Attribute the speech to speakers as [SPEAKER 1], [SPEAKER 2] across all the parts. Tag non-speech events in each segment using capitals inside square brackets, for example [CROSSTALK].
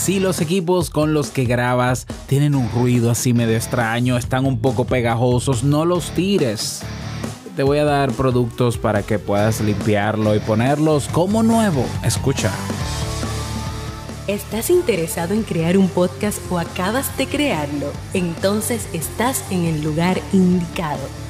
[SPEAKER 1] Si los equipos con los que grabas tienen un ruido así medio extraño, están un poco pegajosos, no los tires. Te voy a dar productos para que puedas limpiarlo y ponerlos como nuevo. Escucha.
[SPEAKER 2] ¿Estás interesado en crear un podcast o acabas de crearlo? Entonces estás en el lugar indicado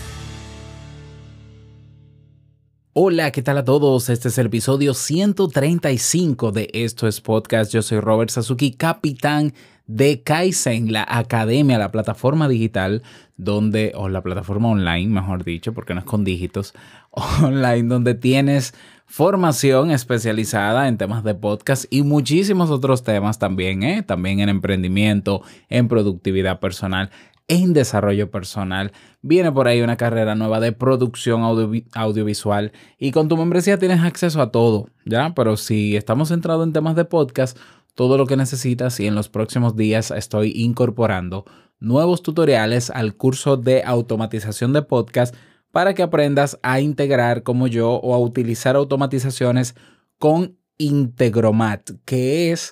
[SPEAKER 1] Hola, ¿qué tal a todos? Este es el episodio 135 de Esto es Podcast. Yo soy Robert Sasuki, capitán de Kaizen, la academia, la plataforma digital donde, o la plataforma online, mejor dicho, porque no es con dígitos, [LAUGHS] online, donde tienes formación especializada en temas de podcast y muchísimos otros temas también, ¿eh? también en emprendimiento, en productividad personal en desarrollo personal. Viene por ahí una carrera nueva de producción audiovisual y con tu membresía tienes acceso a todo, ¿ya? Pero si estamos centrados en temas de podcast, todo lo que necesitas y en los próximos días estoy incorporando nuevos tutoriales al curso de automatización de podcast para que aprendas a integrar como yo o a utilizar automatizaciones con Integromat, que es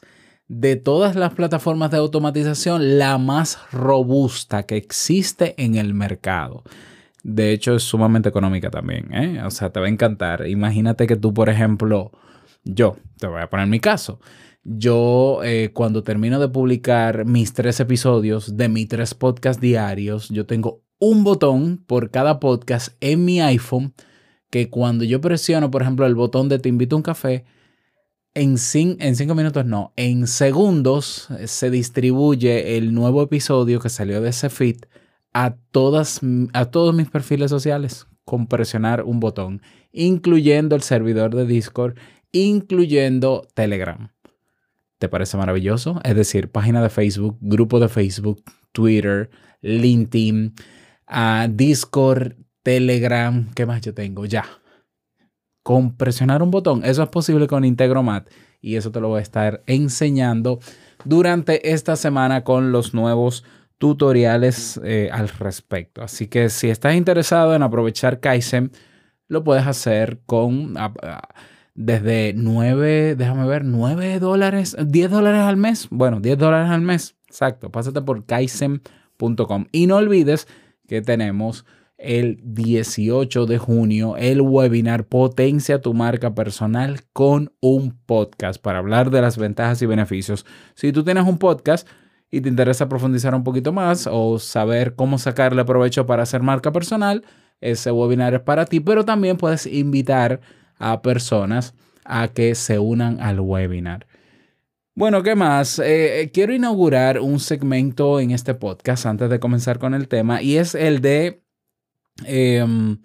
[SPEAKER 1] de todas las plataformas de automatización, la más robusta que existe en el mercado. De hecho, es sumamente económica también. ¿eh? O sea, te va a encantar. Imagínate que tú, por ejemplo, yo, te voy a poner mi caso. Yo, eh, cuando termino de publicar mis tres episodios de mis tres podcasts diarios, yo tengo un botón por cada podcast en mi iPhone que cuando yo presiono, por ejemplo, el botón de te invito a un café, en, cinco minutos no, en segundos eh, se distribuye el nuevo episodio que salió de ese feed a, a todos mis perfiles sociales con presionar un botón, incluyendo el servidor de Discord, incluyendo Telegram. ¿Te parece maravilloso? Es decir, página de Facebook, grupo de Facebook, Twitter, LinkedIn, uh, Discord, Telegram, ¿qué más yo tengo? Ya, con presionar un botón. Eso es posible con Integromat y eso te lo voy a estar enseñando durante esta semana con los nuevos tutoriales eh, al respecto. Así que si estás interesado en aprovechar Kaizen, lo puedes hacer con desde 9, déjame ver, 9 dólares, 10 dólares al mes. Bueno, 10 dólares al mes. Exacto. Pásate por kaizen.com. Y no olvides que tenemos el 18 de junio el webinar Potencia tu marca personal con un podcast para hablar de las ventajas y beneficios. Si tú tienes un podcast y te interesa profundizar un poquito más o saber cómo sacarle provecho para hacer marca personal, ese webinar es para ti, pero también puedes invitar a personas a que se unan al webinar. Bueno, ¿qué más? Eh, quiero inaugurar un segmento en este podcast antes de comenzar con el tema y es el de Em,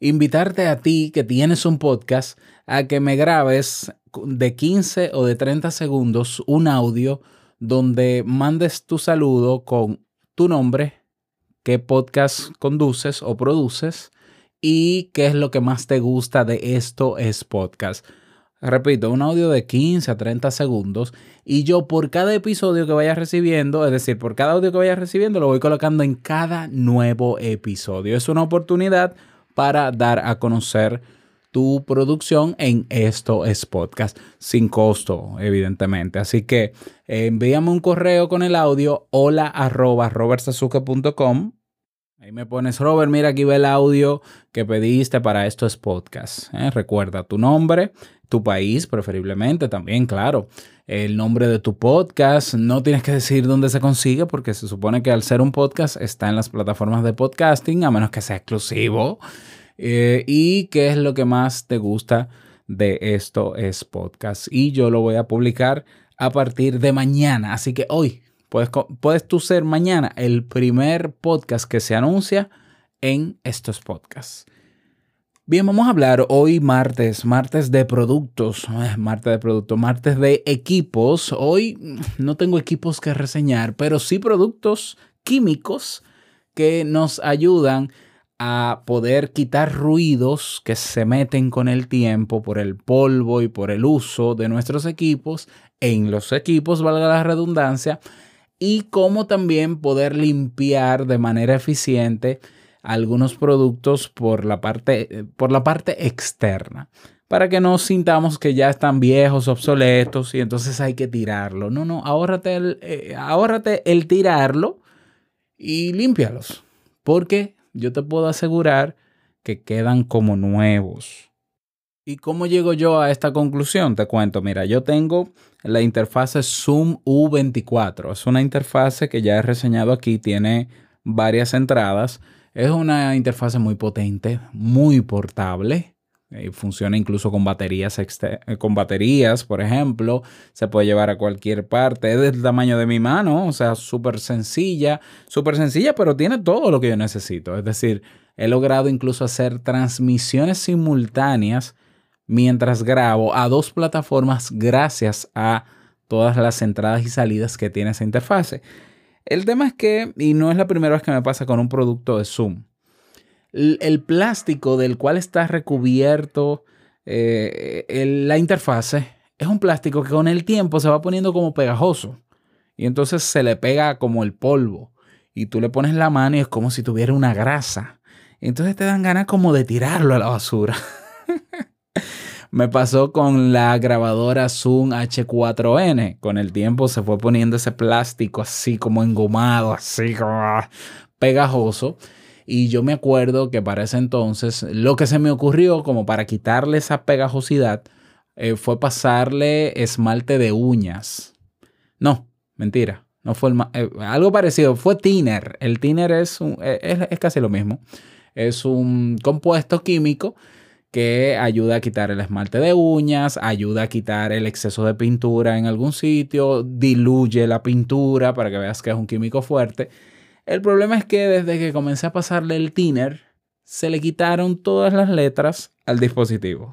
[SPEAKER 1] invitarte a ti que tienes un podcast a que me grabes de 15 o de 30 segundos un audio donde mandes tu saludo con tu nombre, qué podcast conduces o produces y qué es lo que más te gusta de esto es podcast. Repito, un audio de 15 a 30 segundos y yo por cada episodio que vaya recibiendo, es decir, por cada audio que vaya recibiendo, lo voy colocando en cada nuevo episodio. Es una oportunidad para dar a conocer tu producción en Esto es Podcast, sin costo, evidentemente. Así que envíame un correo con el audio hola arroba robertsazuke.com Ahí me pones, Robert, mira aquí ve el audio que pediste para esto es podcast. ¿eh? Recuerda tu nombre, tu país preferiblemente también, claro. El nombre de tu podcast. No tienes que decir dónde se consigue porque se supone que al ser un podcast está en las plataformas de podcasting, a menos que sea exclusivo. Eh, y qué es lo que más te gusta de esto es podcast. Y yo lo voy a publicar a partir de mañana. Así que hoy, Puedes, tú ser mañana el primer podcast que se anuncia en estos podcasts. Bien, vamos a hablar hoy martes, martes de productos, eh, martes de productos, martes de equipos. Hoy no tengo equipos que reseñar, pero sí productos químicos que nos ayudan a poder quitar ruidos que se meten con el tiempo por el polvo y por el uso de nuestros equipos en los equipos, valga la redundancia, y cómo también poder limpiar de manera eficiente algunos productos por la parte, por la parte externa para que no sintamos que ya están viejos, obsoletos y entonces hay que tirarlo. No, no, ahórrate el, eh, el tirarlo y límpialos, porque yo te puedo asegurar que quedan como nuevos. ¿Y cómo llego yo a esta conclusión? Te cuento, mira, yo tengo la interfase Zoom U24. Es una interfase que ya he reseñado aquí, tiene varias entradas es una interfase muy potente, muy portable. Eh, funciona incluso con baterías, eh, con baterías, por ejemplo. Se puede llevar a cualquier parte. Es del tamaño de mi mano, o sea, súper sencilla. Súper sencilla, pero tiene todo lo que yo necesito. Es decir, he logrado incluso hacer transmisiones simultáneas mientras grabo a dos plataformas gracias a todas las entradas y salidas que tiene esa interfase. El tema es que, y no es la primera vez que me pasa con un producto de Zoom, el, plástico del cual está recubierto eh, la interfase es un plástico que con el tiempo se va poniendo como pegajoso y entonces se le pega como el polvo y tú le pones la mano y es como si tuviera una grasa. Entonces te dan ganas como de tirarlo a la basura. [LAUGHS] Me pasó con la grabadora Zoom H4n. Con el tiempo se fue poniendo ese plástico así como engomado, así como ah, pegajoso. Y yo me acuerdo que para ese entonces lo que se me ocurrió como para quitarle esa pegajosidad eh, fue pasarle esmalte de uñas. No, mentira. No fue eh, algo parecido. Fue thinner. El thinner es, eh, es casi lo mismo. Es un compuesto químico que ayuda a quitar el esmalte de uñas, ayuda a quitar el exceso de pintura en algún sitio, diluye la pintura para que veas que es un químico fuerte. El problema es que desde que comencé a pasarle el thinner, se le quitaron todas las letras al dispositivo.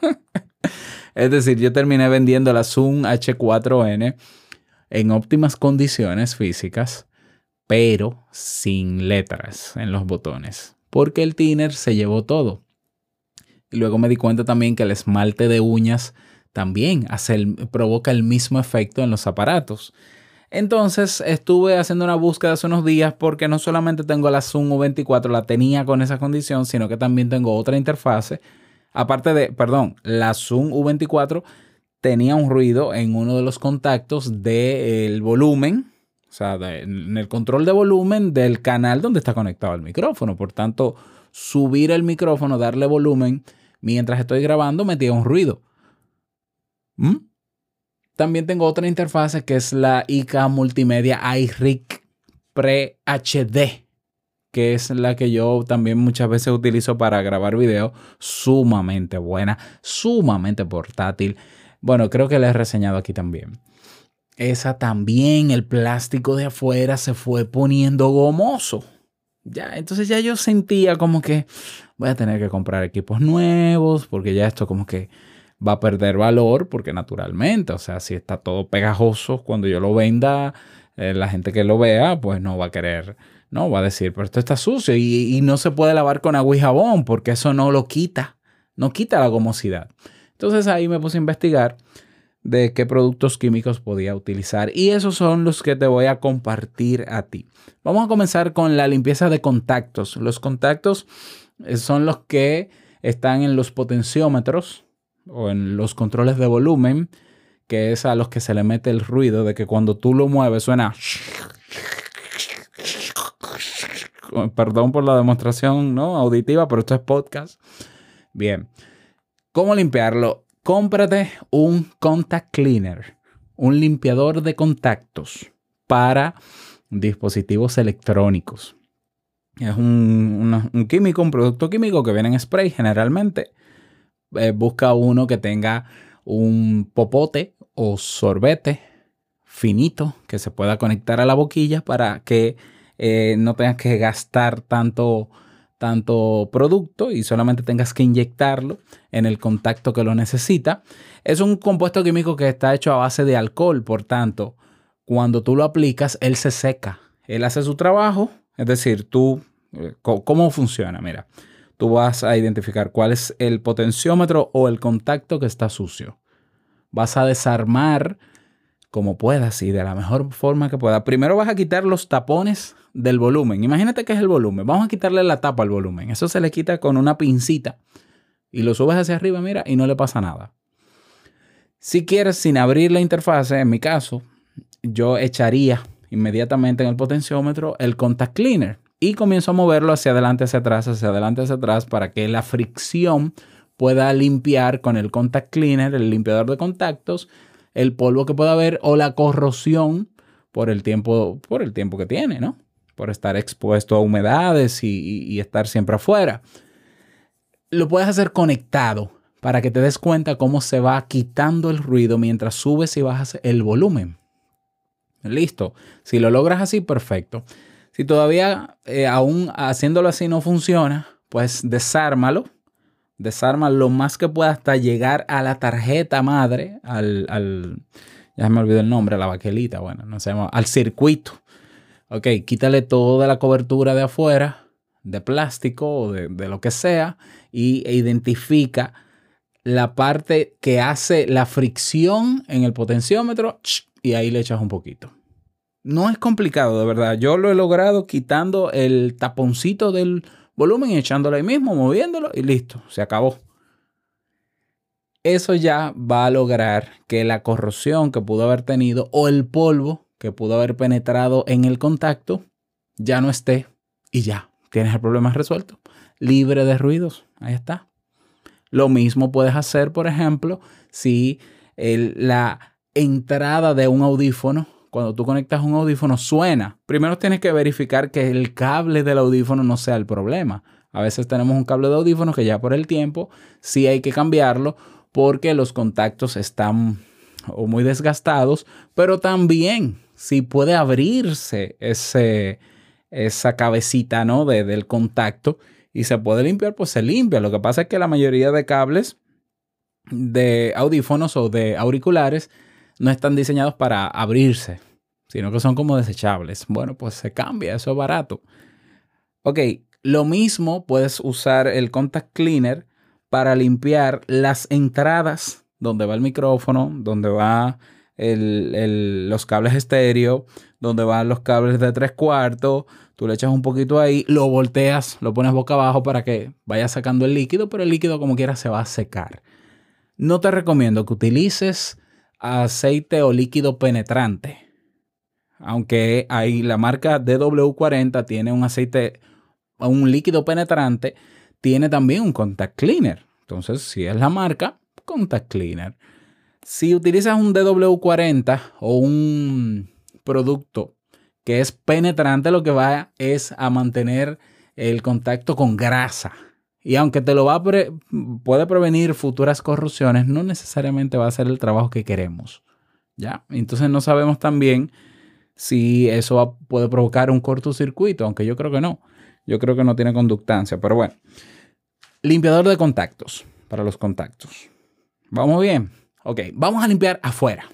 [SPEAKER 1] [LAUGHS] es decir, yo terminé vendiendo la Zoom H4n en óptimas condiciones físicas, pero sin letras en los botones, porque el thinner se llevó todo. Y luego me di cuenta también que el esmalte de uñas también hace provoca el mismo efecto en los aparatos. Entonces estuve haciendo una búsqueda hace unos días porque no solamente tengo la Zoom U24, la tenía con esa condición, sino que también tengo otra interfase. Aparte de, perdón, la Zoom U24 tenía un ruido en uno de los contactos del volumen, o sea, en el control de volumen del canal donde está conectado el micrófono. Por tanto, subir el micrófono, darle volumen, mientras estoy grabando metía un ruido. ¿Mm? También tengo otra interfase que es la IK Multimedia iRig Pre HD, que es la que yo también muchas veces utilizo para grabar video. Sumamente buena, sumamente portátil. Bueno, creo que la he reseñado aquí también. Esa también, el plástico de afuera se fue poniendo gomoso. Ya, entonces ya yo sentía como que voy a tener que comprar equipos nuevos porque ya esto como que va a perder valor porque naturalmente, o sea, si está todo pegajoso, cuando yo lo venda, eh, la gente que lo vea, pues no va a querer, no, va a decir, pero esto está sucio y, y no se puede lavar con agua y jabón porque eso no lo quita, no quita la gomosidad. Entonces ahí me puse a investigar de qué productos químicos podía utilizar y esos son los que te voy a compartir a ti. Vamos a comenzar con la limpieza de contactos. Los contactos eh, son los que están en los potenciómetros o en los controles de volumen, que es a los que se le mete el ruido de que cuando tú lo mueves suena... [LAUGHS] Perdón por la demostración ¿no? auditiva, pero esto es podcast. Bien. ¿Cómo limpiarlo? Cómprate un contact cleaner, un limpiador de contactos para dispositivos electrónicos. Es un, químico, un producto químico que viene en spray generalmente. Eh, busca uno que tenga un popote o sorbete finito que se pueda conectar a la boquilla para que eh, no tengas que gastar tanto tanto producto y solamente tengas que inyectarlo en el contacto que lo necesita. Es un compuesto químico que está hecho a base de alcohol, por tanto, cuando tú lo aplicas, él se seca. Él hace su trabajo, es decir, tú, eh, ¿cómo funciona? Mira, tú vas a identificar cuál es el potenciómetro o el contacto que está sucio. Vas a desarmar como puedas y de la mejor forma que puedas. Primero vas a quitar los tapones del volumen. Imagínate que es el volumen. Vamos a quitarle la tapa al volumen. Eso se le quita con una pincita y lo subes hacia arriba, mira, y no le pasa nada. Si quieres, sin abrir la interfase, en mi caso, yo echaría inmediatamente en el potenciómetro el contact cleaner y comienzo a moverlo hacia adelante, hacia atrás, hacia adelante, hacia atrás para que la fricción pueda limpiar con el contact cleaner, el limpiador de contactos, el polvo que pueda haber o la corrosión por el tiempo, por el tiempo que tiene, ¿no? Por estar expuesto a humedades y, estar siempre afuera. Lo puedes hacer conectado para que te des cuenta cómo se va quitando el ruido mientras subes y bajas el volumen. Listo. Si lo logras así, perfecto. Si todavía eh, aún haciéndolo así no funciona, pues desármalo. Desarma lo más que pueda hasta llegar a la tarjeta madre, al, al ya me olvidó el nombre, a la baquelita, bueno, no sé, al circuito. Ok, quítale toda la cobertura de afuera, de plástico o de, de lo que sea, y, e identifica la parte que hace la fricción en el potenciómetro y ahí le echas un poquito. No es complicado, de verdad. Yo lo he logrado quitando el taponcito del volumen y echándolo ahí mismo, moviéndolo y listo, se acabó. Eso ya va a lograr que la corrosión que pudo haber tenido o el polvo que pudo haber penetrado en el contacto ya no esté y ya tienes el problema resuelto. Libre de ruidos, ahí está. Lo mismo puedes hacer, por ejemplo, si la entrada de un audífono cuando tú conectas un audífono suena. Primero tienes que verificar que el cable del audífono no sea el problema. A veces tenemos un cable de audífono que ya por el tiempo sí hay que cambiarlo porque los contactos están o muy desgastados, pero también si puede abrirse ese, esa cabecita ¿no? De, del contacto y se puede limpiar, pues se limpia. Lo que pasa es que la mayoría de cables de audífonos o de auriculares no están diseñados para abrirse, sino que son como desechables. Bueno, pues se cambia, eso es barato. Ok, lo mismo puedes usar el contact cleaner para limpiar las entradas donde va el micrófono, donde va los cables estéreo, donde van los cables de tres cuartos. Tú le echas un poquito ahí, lo volteas, lo pones boca abajo para que vaya sacando el líquido, pero el líquido como quiera se va a secar. No te recomiendo que utilices aceite o líquido penetrante. Aunque ahí la marca DW40 tiene un aceite, un líquido penetrante, tiene también un contact cleaner. Entonces, si es la marca, contact cleaner. Si utilizas un DW40 o un producto que es penetrante, lo que va es a mantener el contacto con grasa. Y aunque te lo va a puede prevenir futuras corrupciones, no necesariamente va a ser el trabajo que queremos. ¿Ya? Entonces no sabemos también si eso puede provocar un cortocircuito, aunque yo creo que no. Yo creo que no tiene conductancia, pero bueno. Limpiador de contactos para los contactos. ¿Vamos bien? Ok, vamos a limpiar afuera.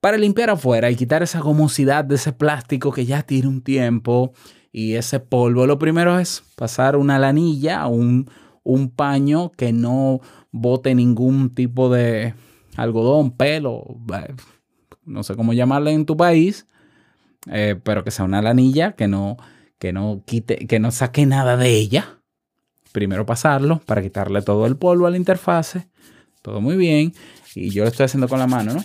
[SPEAKER 1] Para limpiar afuera y quitar esa gomosidad de ese plástico que ya tiene un tiempo y ese polvo, lo primero es pasar una lanilla, un, un paño que no bote ningún tipo de algodón, pelo, no sé cómo llamarle en tu país, eh, pero que sea una lanilla que no, que no quite, que no saque nada de ella. Primero pasarlo para quitarle todo el polvo a la interfase. Todo muy bien. Y yo lo estoy haciendo con la mano, ¿no?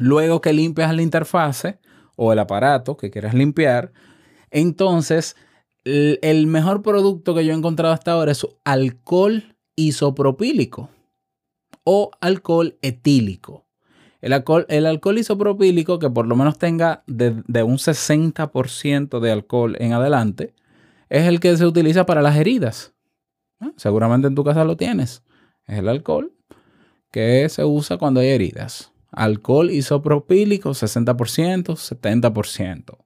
[SPEAKER 1] Luego que limpias la interfase o el aparato que quieras limpiar, entonces, el mejor producto que yo he encontrado hasta ahora es alcohol isopropílico o alcohol etílico. El alcohol, isopropílico, que por lo menos tenga de, un 60% de alcohol en adelante, es el que se utiliza para las heridas. Seguramente en tu casa lo tienes. Es el alcohol que se usa cuando hay heridas. Alcohol isopropílico, 60%, 70%.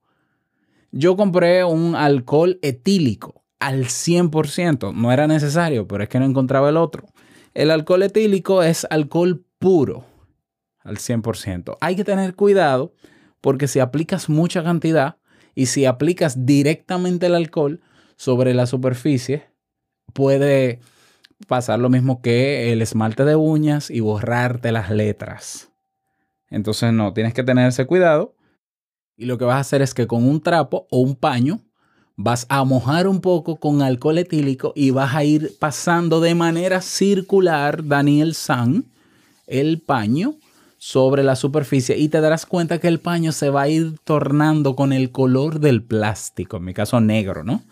[SPEAKER 1] Yo compré un alcohol etílico, al 100%. No era necesario, pero es que no encontraba el otro. El alcohol etílico es alcohol puro al 100%. Hay que tener cuidado porque si aplicas mucha cantidad y si aplicas directamente el alcohol sobre la superficie, puede pasar lo mismo que el esmalte de uñas y borrarte las letras. Entonces no, tienes que tener ese cuidado. Y lo que vas a hacer es que con un trapo o un paño vas a mojar un poco con alcohol etílico y vas a ir pasando de manera circular, Daniel San, el paño sobre la superficie y te darás cuenta que el paño se va a ir tornando con el color del plástico, en mi caso negro, ¿no?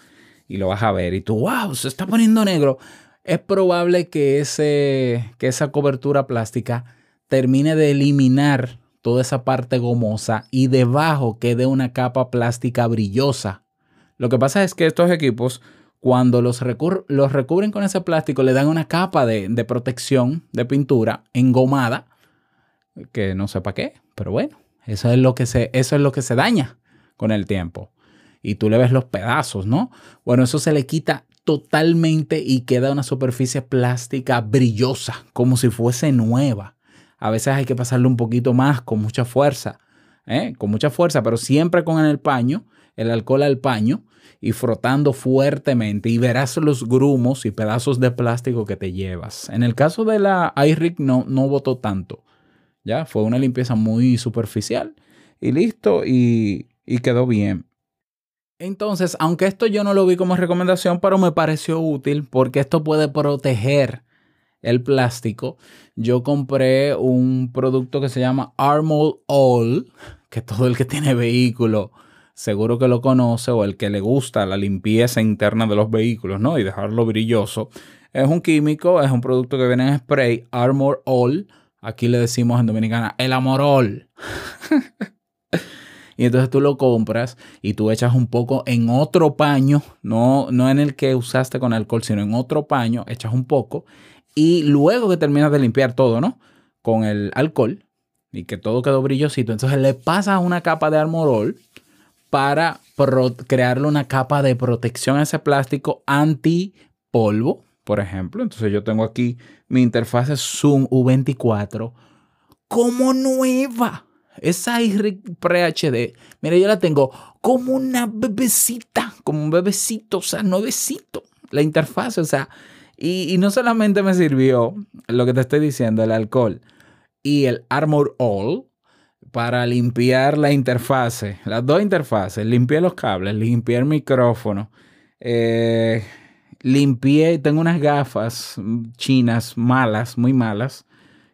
[SPEAKER 1] Y lo vas a ver y tú, wow, se está poniendo negro. Es probable que, ese, que esa cobertura plástica termine de eliminar toda esa parte gomosa y debajo quede una capa plástica brillosa lo que pasa es que estos equipos, cuando los, recubren con ese plástico, le dan una capa de, protección de pintura engomada, que no sé para qué, pero bueno, eso es, lo que se, eso es lo que se daña con el tiempo. Y tú le ves los pedazos, ¿no? Bueno, eso se le quita totalmente y queda una superficie plástica brillosa, como si fuese nueva. A veces hay que pasarle un poquito más, con mucha fuerza, ¿eh? con mucha fuerza, pero siempre con el paño, el alcohol al paño, y frotando fuertemente y verás los grumos y pedazos de plástico que te llevas. En el caso de la iRig no, no botó tanto. Ya fue una limpieza muy superficial y listo y quedó bien. Entonces, aunque esto yo no lo vi como recomendación, pero me pareció útil porque esto puede proteger el plástico. Yo compré un producto que se llama Armor All, que todo el que tiene vehículo seguro que lo conoce o el que le gusta la limpieza interna de los vehículos, ¿no? Y dejarlo brilloso. Es un químico, es un producto que viene en spray, Armor All. Aquí le decimos en Dominicana, el Amorol. [LAUGHS] y entonces tú lo compras y tú echas un poco en otro paño, no, no en el que usaste con alcohol, sino en otro paño, echas un poco. Y luego que terminas de limpiar todo, ¿no? Con el alcohol y que todo quedó brillosito, entonces le pasas una capa de Armorol para crearle una capa de protección a ese plástico anti polvo, por ejemplo. Entonces yo tengo aquí mi interfaz Zoom U24 como nueva. Esa iRig Pre-HD, mira, yo la tengo como una bebecita, como un bebecito, o sea, nuevecito. La interfaz, o sea, y, no solamente me sirvió lo que te estoy diciendo, el alcohol y el Armor All, para limpiar la interfase, las dos interfaces, limpié los cables, limpié el micrófono, eh, limpié, tengo unas gafas chinas malas, muy malas,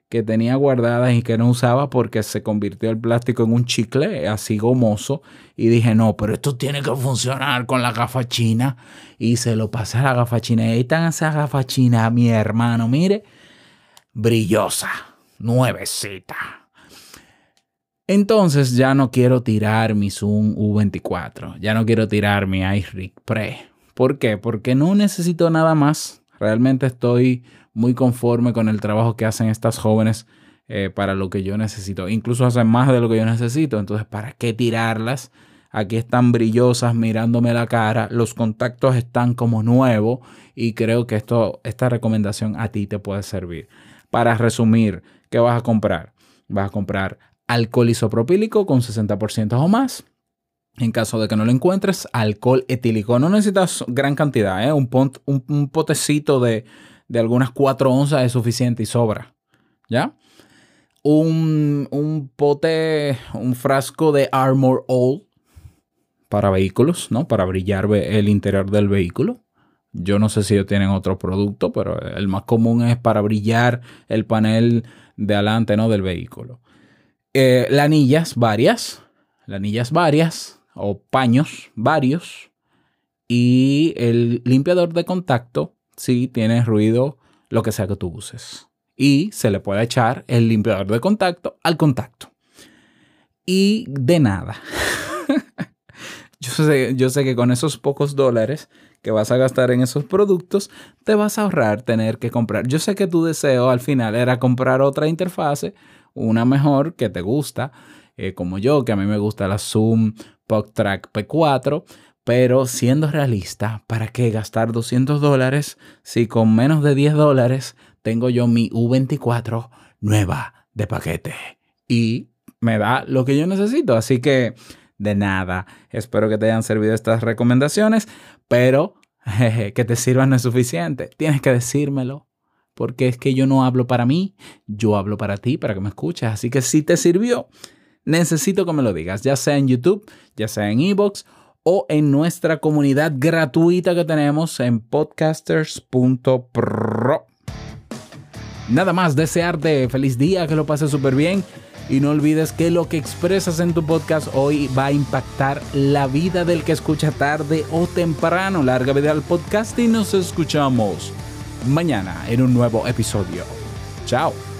[SPEAKER 1] que tenía guardadas y que no usaba porque se convirtió el plástico en un chicle así gomoso y dije, no, pero esto tiene que funcionar con la gafa china y se lo pasé a la gafa china y ahí están esas gafas chinas, mi hermano, mire, brillosa, nuevecita. Entonces ya no quiero tirar mi Zoom U24, ya no quiero tirar mi iRig Pre. ¿Por qué? Porque no necesito nada más. Realmente estoy muy conforme con el trabajo que hacen estas jóvenes eh, para lo que yo necesito. Incluso hacen más de lo que yo necesito. Entonces, ¿para qué tirarlas? Aquí están brillosas mirándome la cara. Los contactos están como nuevos y creo que esto, esta recomendación a ti te puede servir. Para resumir, ¿qué vas a comprar? Vas a comprar alcohol isopropílico con 60% o más. En caso de que no lo encuentres, alcohol etílico. No necesitas gran cantidad, ¿eh? un, un, potecito de, de, algunas 4 onzas es suficiente y sobra. ¿Ya? Un, un pote, un frasco de Armor All para vehículos, ¿no? Para brillar el interior del vehículo. Yo no sé si ellos tienen otro producto, pero el más común es para brillar el panel de adelante, ¿no? Del vehículo eh, lanillas varias, lanillas varias o paños varios y el limpiador de contacto si tiene ruido, lo que sea que tú uses. Y se le puede echar el limpiador de contacto al contacto. Y de nada. [LAUGHS] yo, sé, yo sé que con esos pocos dólares que vas a gastar en esos productos, te vas a ahorrar tener que comprar. Yo sé que tu deseo al final era comprar otra interfase una mejor que te gusta, eh, como yo, que a mí me gusta la Zoom PodTrack P4, Pero siendo realista, ¿para qué gastar 200 dólares si con menos de 10 dólares tengo yo mi U24 nueva de paquete? Y me da lo que yo necesito. Así que de nada. Espero que te hayan servido estas recomendaciones, pero que te sirvan no es suficiente. Tienes que decírmelo. Porque es que yo no hablo para mí, yo hablo para ti, para que me escuches. Así que si te sirvió, necesito que me lo digas, ya sea en YouTube, ya sea en Evox o en nuestra comunidad gratuita que tenemos en podcasters.pro. Nada más, desearte feliz día, que lo pases súper bien y no olvides que lo que expresas en tu podcast hoy va a impactar la vida del que escucha tarde o temprano. Larga vida al podcast y nos escuchamos mañana en un nuevo episodio. Chao.